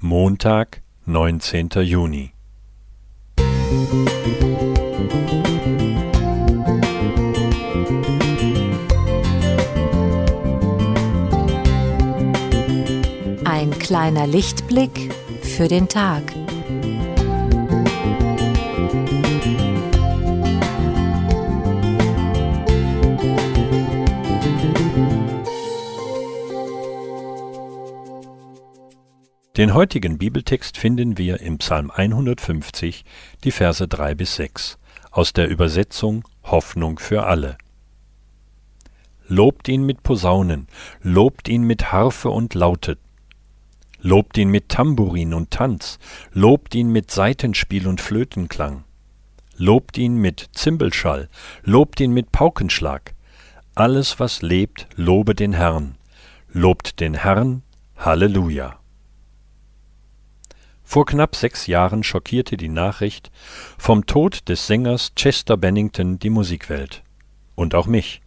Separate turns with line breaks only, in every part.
Montag, neunzehnter Juni.
Ein kleiner Lichtblick für den Tag.
Den heutigen Bibeltext finden wir im Psalm 150, die Verse 3 bis 6, aus der Übersetzung Hoffnung für alle. Lobt ihn mit Posaunen, lobt ihn mit Harfe und Laute, lobt ihn mit Tambourin und Tanz, lobt ihn mit Saitenspiel und Flötenklang, lobt ihn mit Zimbelschall, lobt ihn mit Paukenschlag. Alles, was lebt, lobe den Herrn. Lobt den Herrn, Halleluja. Vor knapp sechs Jahren schockierte die Nachricht vom Tod des Sängers Chester Bennington die Musikwelt. Und auch mich.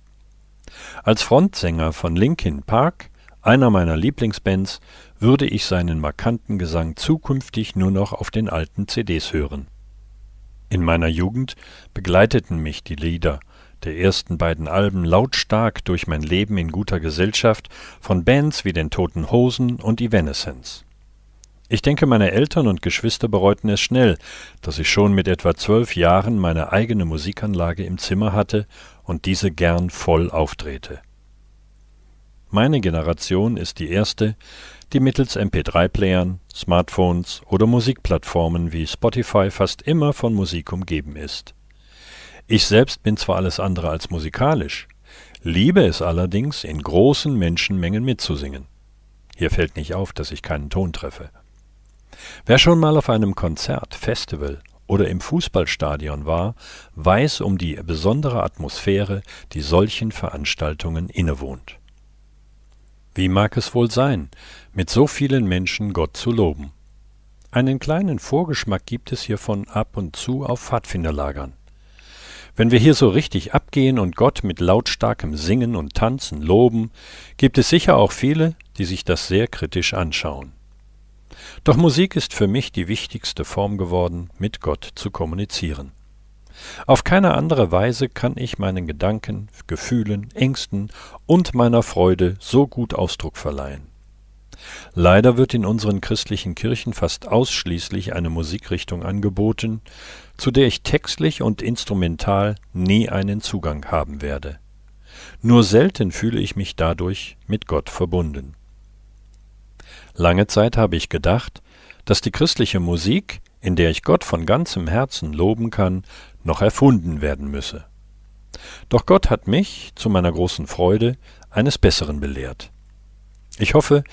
Als Frontsänger von Linkin Park, einer meiner Lieblingsbands, würde ich seinen markanten Gesang zukünftig nur noch auf den alten CDs hören. In meiner Jugend begleiteten mich die Lieder der ersten beiden Alben lautstark durch mein Leben in guter Gesellschaft von Bands wie den Toten Hosen und Evanescence. Ich denke, meine Eltern und Geschwister bereuten es schnell, dass ich schon mit etwa zwölf Jahren meine eigene Musikanlage im Zimmer hatte und diese gern voll aufdrehte. Meine Generation ist die erste, die mittels MP3-Playern, Smartphones oder Musikplattformen wie Spotify fast immer von Musik umgeben ist. Ich selbst bin zwar alles andere als musikalisch, liebe es allerdings, in großen Menschenmengen mitzusingen. Hier fällt nicht auf, dass ich keinen Ton treffe. Wer schon mal auf einem Konzert, Festival oder im Fußballstadion war, weiß um die besondere Atmosphäre, die solchen Veranstaltungen innewohnt. Wie mag es wohl sein, mit so vielen Menschen Gott zu loben? Einen kleinen Vorgeschmack gibt es hiervon ab und zu auf Pfadfinderlagern. Wenn wir hier so richtig abgehen und Gott mit lautstarkem Singen und Tanzen loben, gibt es sicher auch viele, die sich das sehr kritisch anschauen. Doch Musik ist für mich die wichtigste Form geworden, mit Gott zu kommunizieren. Auf keine andere Weise kann ich meinen Gedanken, Gefühlen, Ängsten und meiner Freude so gut Ausdruck verleihen. Leider wird in unseren christlichen Kirchen fast ausschließlich eine Musikrichtung angeboten, zu der ich textlich und instrumental nie einen Zugang haben werde. Nur selten fühle ich mich dadurch mit Gott verbunden. Lange Zeit habe ich gedacht, dass die christliche Musik, in der ich Gott von ganzem Herzen loben kann, noch erfunden werden müsse. Doch Gott hat mich, zu meiner großen Freude, eines Besseren belehrt. Ich hoffe,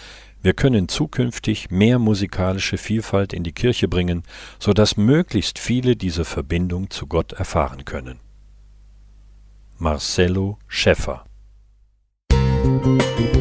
wir können zukünftig mehr musikalische Vielfalt in die Kirche bringen, so dass möglichst viele diese Verbindung zu Gott erfahren können. Marcello Schäffer Musik